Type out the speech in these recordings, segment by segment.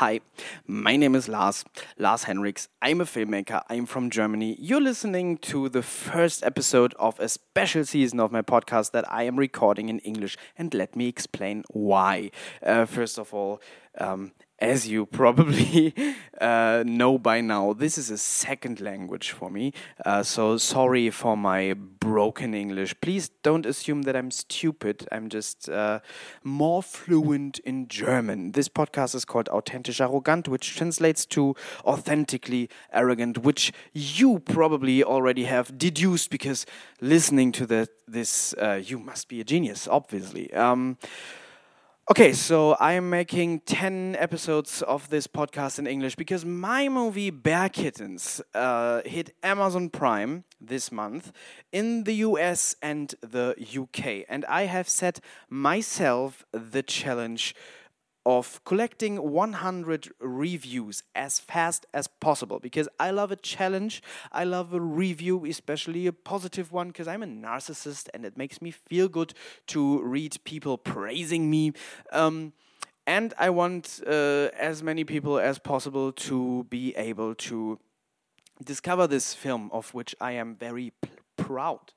Hi, my name is Lars, Lars Henriks. I'm a filmmaker. I'm from Germany. You're listening to the first episode of a special season of my podcast that I am recording in English. And let me explain why. Uh, first of all, um, as you probably uh, know by now, this is a second language for me. Uh, so sorry for my broken English. Please don't assume that I'm stupid. I'm just uh, more fluent in German. This podcast is called Authentisch Arrogant, which translates to authentically arrogant, which you probably already have deduced because listening to the, this, uh, you must be a genius, obviously. Um, Okay, so I'm making 10 episodes of this podcast in English because my movie Bear Kittens uh, hit Amazon Prime this month in the US and the UK. And I have set myself the challenge of collecting 100 reviews as fast as possible because I love a challenge. I love a review, especially a positive one, because I'm a narcissist and it makes me feel good to read people praising me. Um, and I want uh, as many people as possible to be able to discover this film, of which I am very proud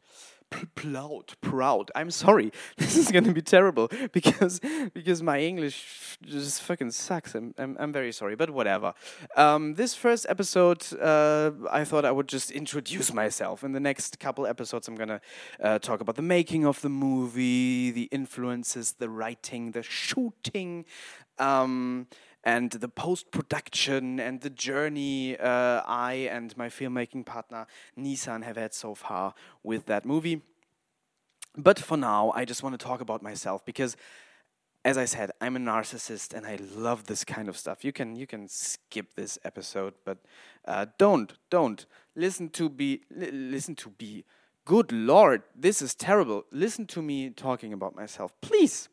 proud, proud. I'm sorry. This is to be terrible because because my English just fucking sucks. I'm I'm, I'm very sorry, but whatever. Um, this first episode, uh, I thought I would just introduce myself. In the next couple episodes, I'm gonna uh, talk about the making of the movie, the influences, the writing, the shooting. Um, and the post production and the journey uh, I and my filmmaking partner Nisan have had so far with that movie. But for now, I just want to talk about myself because, as I said, I'm a narcissist and I love this kind of stuff. You can you can skip this episode, but uh, don't don't listen to be li listen to be Good Lord, this is terrible. Listen to me talking about myself, please.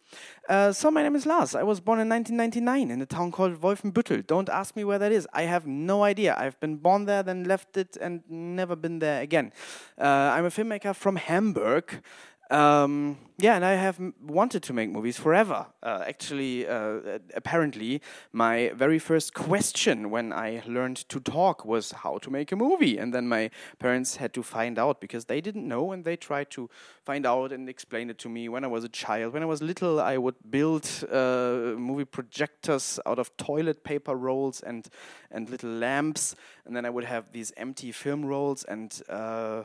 Uh, so, my name is Lars. I was born in 1999 in a town called Wolfenbüttel. Don't ask me where that is. I have no idea. I've been born there, then left it, and never been there again. Uh, I'm a filmmaker from Hamburg. Um, yeah, and I have wanted to make movies forever. Uh, actually, uh, apparently, my very first question when I learned to talk was how to make a movie. And then my parents had to find out because they didn't know and they tried to find out and explain it to me when I was a child. When I was little, I would build uh, movie projectors out of toilet paper rolls and, and little lamps. And then I would have these empty film rolls and uh,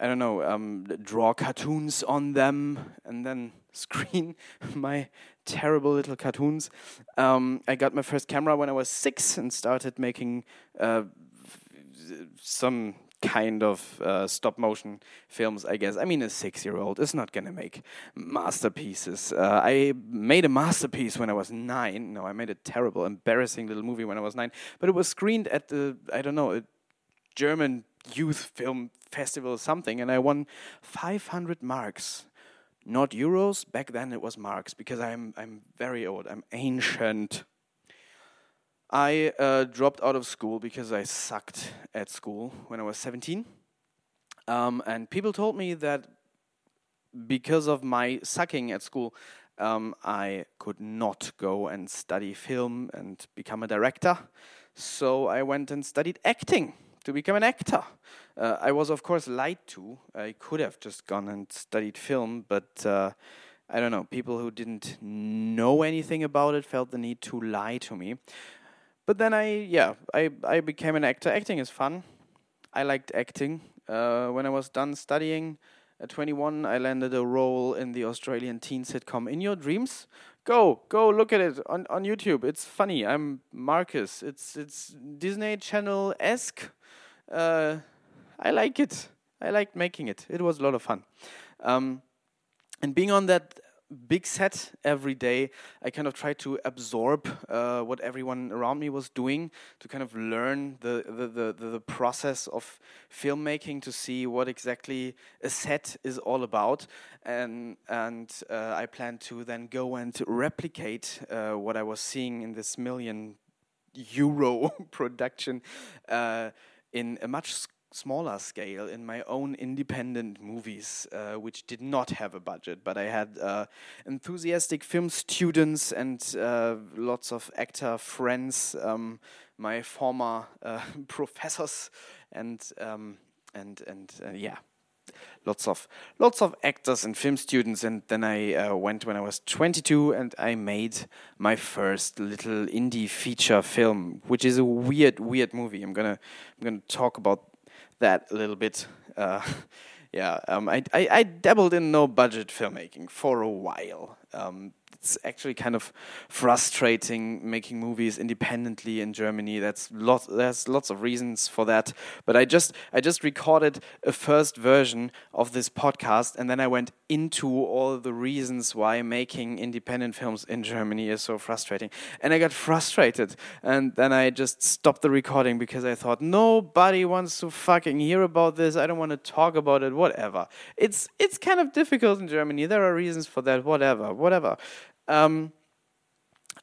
I don't know, um, draw cartoons on them and then screen my terrible little cartoons. Um, I got my first camera when I was six and started making uh, some kind of uh, stop motion films, I guess. I mean, a six year old is not going to make masterpieces. Uh, I made a masterpiece when I was nine. No, I made a terrible, embarrassing little movie when I was nine, but it was screened at the, I don't know, a German youth film festival or something, and I won 500 marks. Not euros. Back then it was marks because I'm I'm very old. I'm ancient. I uh, dropped out of school because I sucked at school when I was 17. Um, and people told me that because of my sucking at school, um, I could not go and study film and become a director. So I went and studied acting to become an actor. Uh, I was, of course, lied to. I could have just gone and studied film, but uh, I don't know. People who didn't know anything about it felt the need to lie to me. But then I, yeah, I, I became an actor. Acting is fun. I liked acting. Uh, when I was done studying at 21, I landed a role in the Australian teen sitcom In Your Dreams. Go, go look at it on, on YouTube. It's funny. I'm Marcus. It's it's Disney Channel esque uh, I like it. I liked making it. It was a lot of fun. Um, and being on that big set every day, I kind of tried to absorb uh, what everyone around me was doing to kind of learn the, the, the, the, process of filmmaking to see what exactly a set is all about. And, and uh, I plan to then go and replicate uh, what I was seeing in this million euro production uh, in a much smaller scale in my own independent movies, uh, which did not have a budget, but I had uh, enthusiastic film students and uh, lots of actor friends, um, my former uh, professors, and um, and and uh, yeah, lots of lots of actors and film students. And then I uh, went when I was 22, and I made my first little indie feature film, which is a weird, weird movie. I'm gonna I'm gonna talk about that a little bit. Uh, yeah, um, I, I, I dabbled in no budget filmmaking for a while. Um, it's actually kind of frustrating making movies independently in Germany. That's lot, there's lots of reasons for that. But I just I just recorded a first version of this podcast, and then I went into all the reasons why making independent films in Germany is so frustrating. And I got frustrated, and then I just stopped the recording because I thought nobody wants to fucking hear about this. I don't want to talk about it. Whatever. It's it's kind of difficult in Germany. There are reasons for that. Whatever. Whatever um,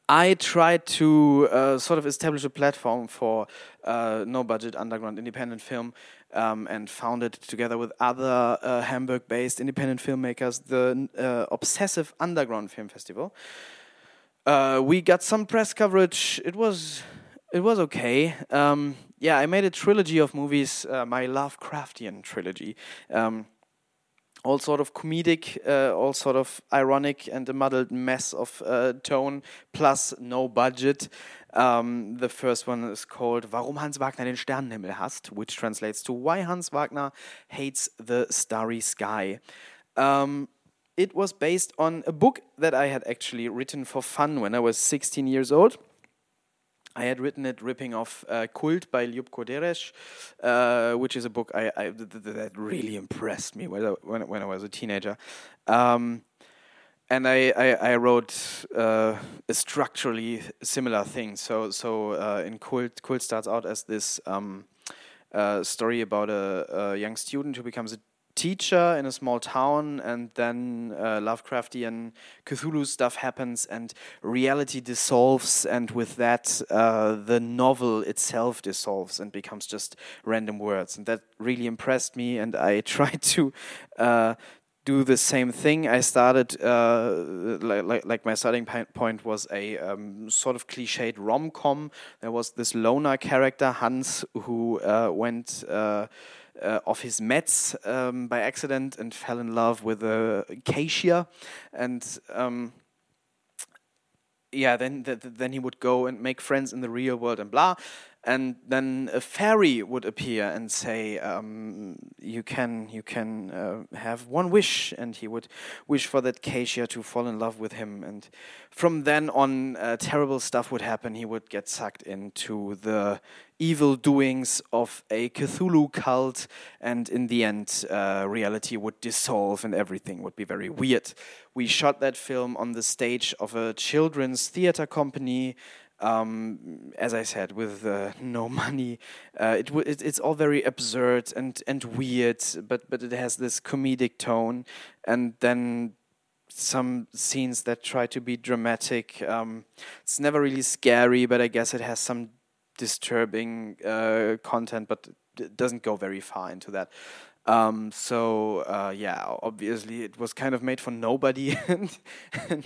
I tried to uh, sort of establish a platform for uh, no budget underground independent film um, and founded together with other uh, Hamburg based independent filmmakers the uh, Obsessive Underground Film Festival. Uh, we got some press coverage. It was it was okay. Um, yeah, I made a trilogy of movies, uh, my Lovecraftian trilogy. Um, all sort of comedic, uh, all sort of ironic and a muddled mess of uh, tone, plus no budget. Um, the first one is called Warum Hans Wagner den Sternenhimmel hasst, which translates to Why Hans Wagner Hates the Starry Sky. Um, it was based on a book that I had actually written for fun when I was 16 years old. I had written it ripping off uh, Kult by Ljubko Dereš, uh, which is a book I, I th- th- that really impressed me when I, when, when I was a teenager. Um, and I, I, I wrote uh, a structurally similar thing. So, so uh, in Kult, Kult starts out as this um, uh, story about a, a, young student who becomes a teacher in a small town, and then uh, Lovecraftian Cthulhu stuff happens, and reality dissolves, and with that, uh, the novel itself dissolves and becomes just random words, and that really impressed me, and I tried to. Uh, do the same thing. I started uh, like, like, like my starting point was a um, sort of cliched rom com. There was this loner character Hans who uh, went uh, uh, of his Mets um, by accident and fell in love with a Acacia, and um, yeah, then th then he would go and make friends in the real world and blah and then a fairy would appear and say, um, "You can, you can uh, have one wish," and he would wish for that Acacia to fall in love with him. And from then on, uh, terrible stuff would happen. He would get sucked into the evil doings of a Cthulhu cult, and in the end, uh, reality would dissolve and everything would be very weird. We shot that film on the stage of a children's theater company um, as I said, with uh, no money, uh, it, it, it's all very absurd and and weird, but but it has this comedic tone, and then some scenes that try to be dramatic. Um, it's never really scary, but I guess it has some disturbing uh, content, but it doesn't go very far into that. Um, so uh, yeah, obviously it was kind of made for nobody, and, and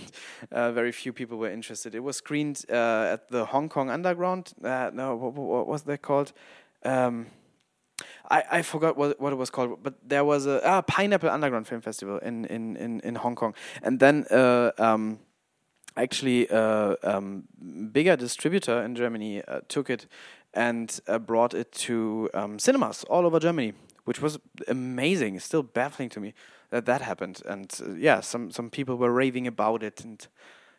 uh, very few people were interested. It was screened uh, at the Hong Kong Underground. Uh, no, what, what, was that called? Um, I, I forgot what, what it was called, but there was a ah, Pineapple Underground Film Festival in in in, in Hong Kong, and then. Uh, um, actually, uh, um, bigger distributor in Germany took it and brought it to um, cinemas all over Germany which was amazing. still baffling to me that that happened. And uh, yeah, some some people were raving about it. And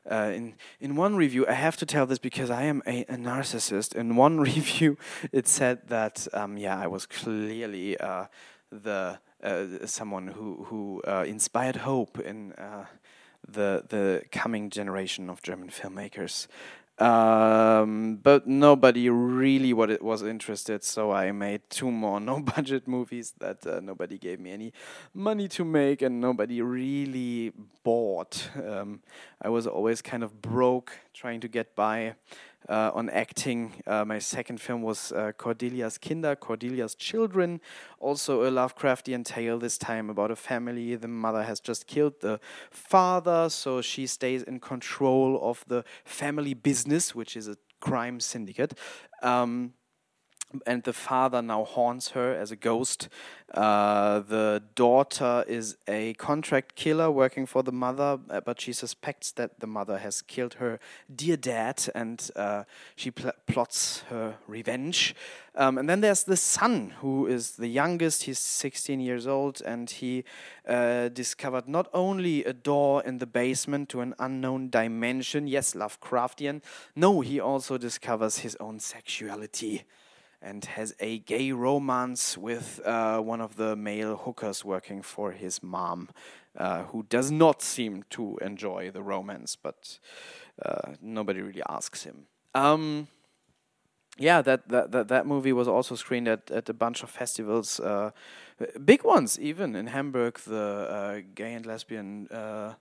uh, in in one review, I have to tell this because I am a, a narcissist. In one review, it said that um, yeah, I was clearly uh, the uh, someone who who uh, inspired hope in uh, the the coming generation of German filmmakers. Um, but nobody really what it was interested, so I made two more no budget movies that uh, nobody gave me any money to make, and nobody really bought. Um, I was always kind of broke, trying to get by. Uh, on acting. Uh, my second film was uh, Cordelia's Kinder, Cordelia's Children, also a Lovecraftian tale, this time about a family. The mother has just killed the father, so she stays in control of the family business, which is a crime syndicate. Um, and the father now haunts her as a ghost. Uh, the daughter is a contract killer working for the mother, uh, but she suspects that the mother has killed her dear dad, and uh, she pl plots her revenge. Um, and then there's the son, who is the youngest. He's 16 years old, and he uh, discovered not only a door in the basement to an unknown dimension, yes, Lovecraftian. No, he also discovers his own sexuality and has a gay romance with uh, one of the male hookers working for his mom, uh, who does not seem to enjoy the romance, but uh, nobody really asks him. Um, yeah, that, that that that movie was also screened at, at a bunch of festivals, uh, big ones even in Hamburg. The uh, gay and lesbian uh,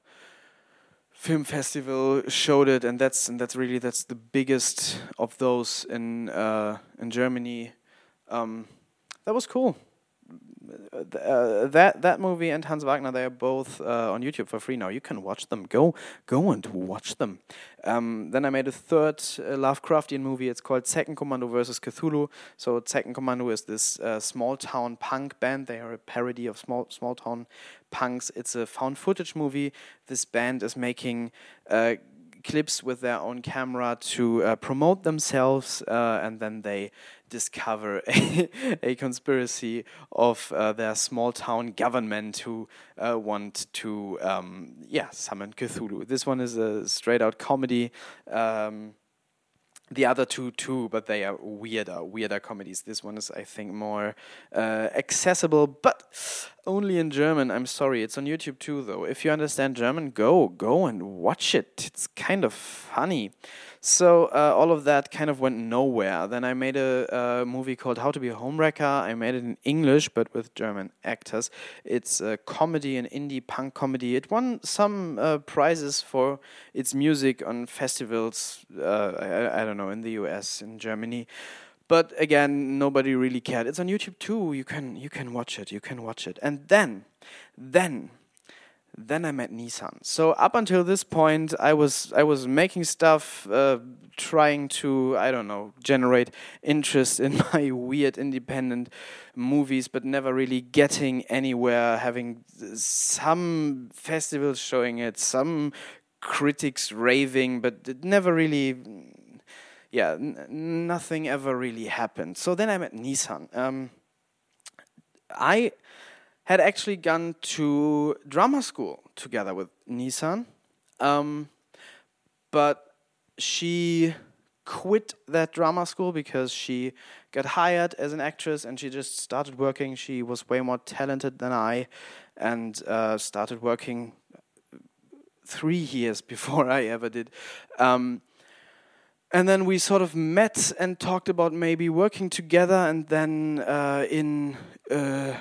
film festival showed it, and that's and that's really that's the biggest of those in uh, in Germany. Um, that was cool. Uh, that that movie and Hans Wagner they are both uh, on YouTube for free now. You can watch them. Go go and watch them. Um, then I made a third uh, Lovecraftian movie. It's called Second Commando versus Cthulhu. So Second Commando is this uh, small town punk band. They are a parody of small small town punks. It's a found footage movie. This band is making uh, clips with their own camera to uh, promote themselves, uh, and then they discover a, a conspiracy of uh, their small town government who uh, want to, um, yeah, summon Cthulhu. This one is a straight out comedy. Um, the other two too, but they are weirder, weirder comedies. This one is, I think, more uh, accessible, but only in German. I'm sorry, it's on YouTube too, though. If you understand German, go, go and watch it. It's kind of funny. So uh, all of that kind of went nowhere. Then I made a, a, movie called How to Be a Homewrecker. I made it in English, but with German actors. It's a comedy, an indie punk comedy. It won some uh, prizes for its music on festivals. Uh, I, I don't know in the U.S. in Germany. But again, nobody really cared. It's on YouTube too. You can you can watch it. You can watch it. And then, then then I met Nisan. So up until this point, I was I was making stuff, uh, trying to I don't know generate interest in my weird independent movies, but never really getting anywhere. Having some festivals showing it, some critics raving, but it never really. Yeah, nothing ever really happened. So then I met Nisan. Um, I had actually gone to drama school together with Nisan, um, but she quit that drama school because she got hired as an actress and she just started working. She was way more talented than I and uh, started working three years before I ever did. Um, and then we sort of met and talked about maybe working together, and then uh, in uh,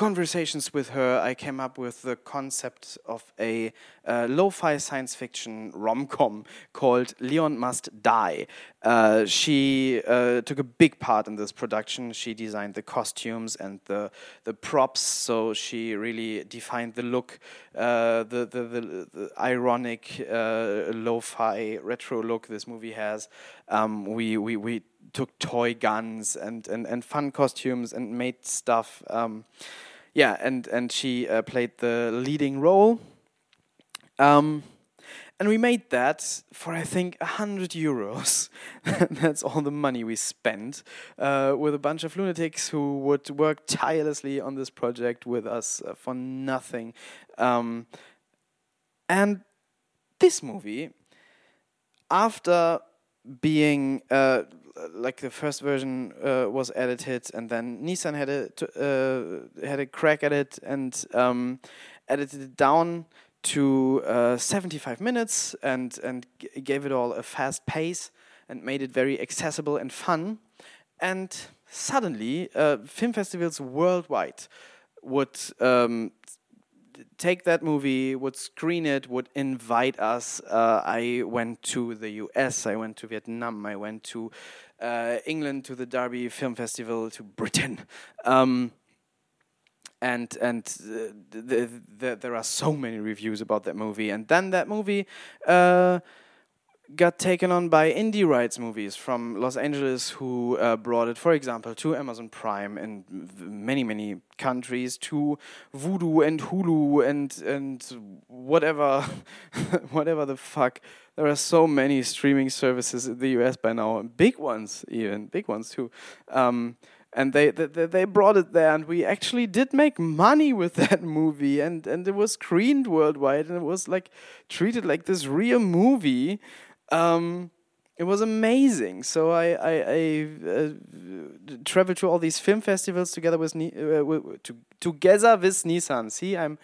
conversations with her, I came up with the concept of a uh, lo-fi science fiction rom-com called Leon Must Die. Uh, she uh, took a big part in this production. She designed the costumes and the the props, so she really defined the look, uh, the, the, the, the ironic uh, lo-fi retro look this movie has. Um, we, we, we took toy guns and, and, and fun costumes and made stuff. Um, yeah, and and she uh, played the leading role. Um, and we made that for I think hundred euros. That's all the money we spent uh, with a bunch of lunatics who would work tirelessly on this project with us uh, for nothing. Um, and this movie, after being uh, like the first version uh, was edited, and then Nisan had a uh, had a crack at it and um, edited it down to uh, 75 minutes and and gave it all a fast pace and made it very accessible and fun. And suddenly, uh, film festivals worldwide would um, take that movie, would screen it, would invite us. Uh, I went to the US, I went to Vietnam, I went to uh, England to the Derby Film Festival, to Britain. Um, and and uh, the, the, there are so many reviews about that movie. And then that movie uh, got taken on by indie rights movies from Los Angeles, who uh, brought it, for example, to Amazon Prime in many many countries, to Vudu and Hulu and and whatever, whatever the fuck. There are so many streaming services in the US by now, big ones even, big ones too. Um, and they, they they brought it there and we actually did make money with that movie and and it was screened worldwide and it was like treated like this real movie um, it was amazing so i i, I uh, traveled to all these film festivals together with uh, to, together with nisan see i'm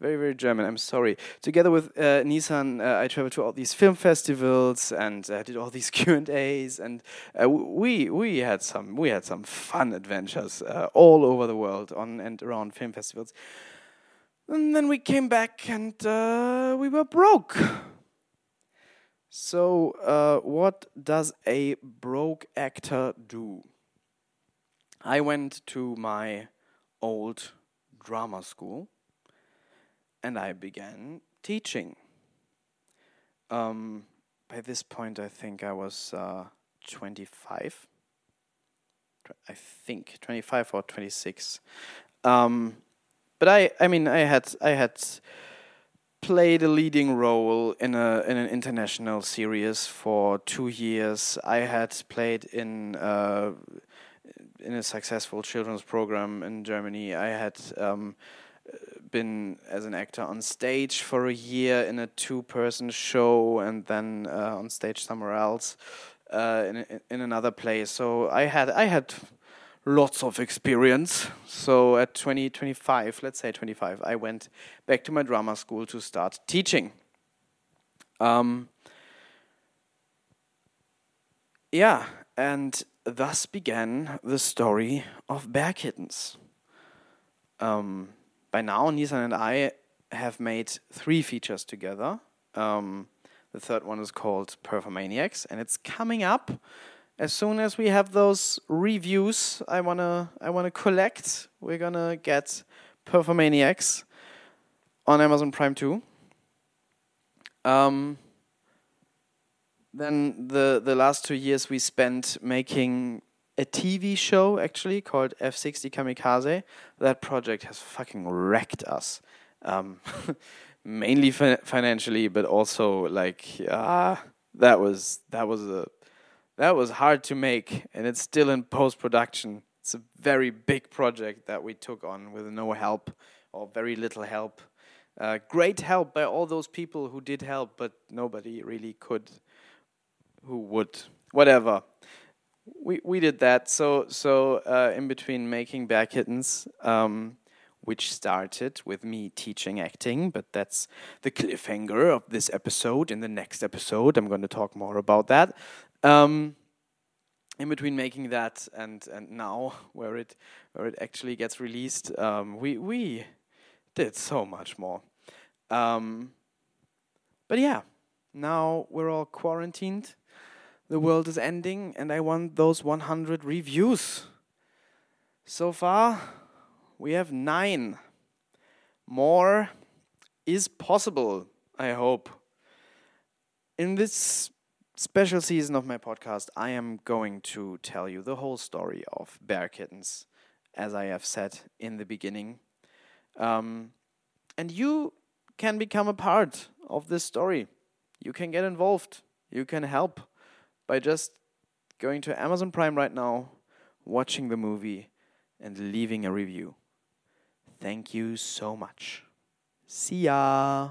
very very German. I'm sorry. Together with uh, Nisan, uh, I traveled to all these film festivals and uh, did all these Q and A's, and uh, we we had some we had some fun adventures all over the world on and around film festivals. And then we came back and we were broke. So, what does a broke actor do? I went to my old drama school and I began teaching. Um, by this point, I think I was uh, 25. I think 25 or 26. Um, but I, I mean, I had, I had played a leading role in a in an international series for two years. I had played in uh, in a successful children's program in Germany. I had um, been as an actor on stage for a year in a two-person show, and then uh, on stage somewhere else uh, in in another place. So I had I had lots of experience. So at 20, 25, let's say 25, I went back to my drama school to start teaching. Um, yeah, and thus began the story of Bear Kittens. Um, by now, Nisan and I have made three features together. Um, the third one is called Performaniacs, and it's coming up as soon as we have those reviews. I wanna I wanna collect. We're gonna get Performaniacs on Amazon Prime too. Um, then the the last two years we spent making a TV show actually called F60 Kamikaze. That project has fucking wrecked us. Um, mainly fi financially, but also like uh, that was that was a that was hard to make, and it's still in post production. It's a very big project that we took on with no help or very little help. Uh, great help by all those people who did help, but nobody really could, who would, whatever we we did that. So so uh, in between making Bear Kittens, um, which started with me teaching acting, but that's the cliffhanger of this episode. In the next episode, I'm going to talk more about that. Um, in between making that and and now where it where it actually gets released, um, we we did so much more. Um, but yeah, now we're all quarantined the world is ending and I want those 100 reviews. So far, we have nine. More is possible, I hope. In this special season of my podcast, I am going to tell you the whole story of Bear Kittens, as I have said in the beginning. Um, and you can become a part of this story. You can get involved. You can help by just going to Amazon Prime right now, watching the movie, and leaving a review. Thank you so much. See ya.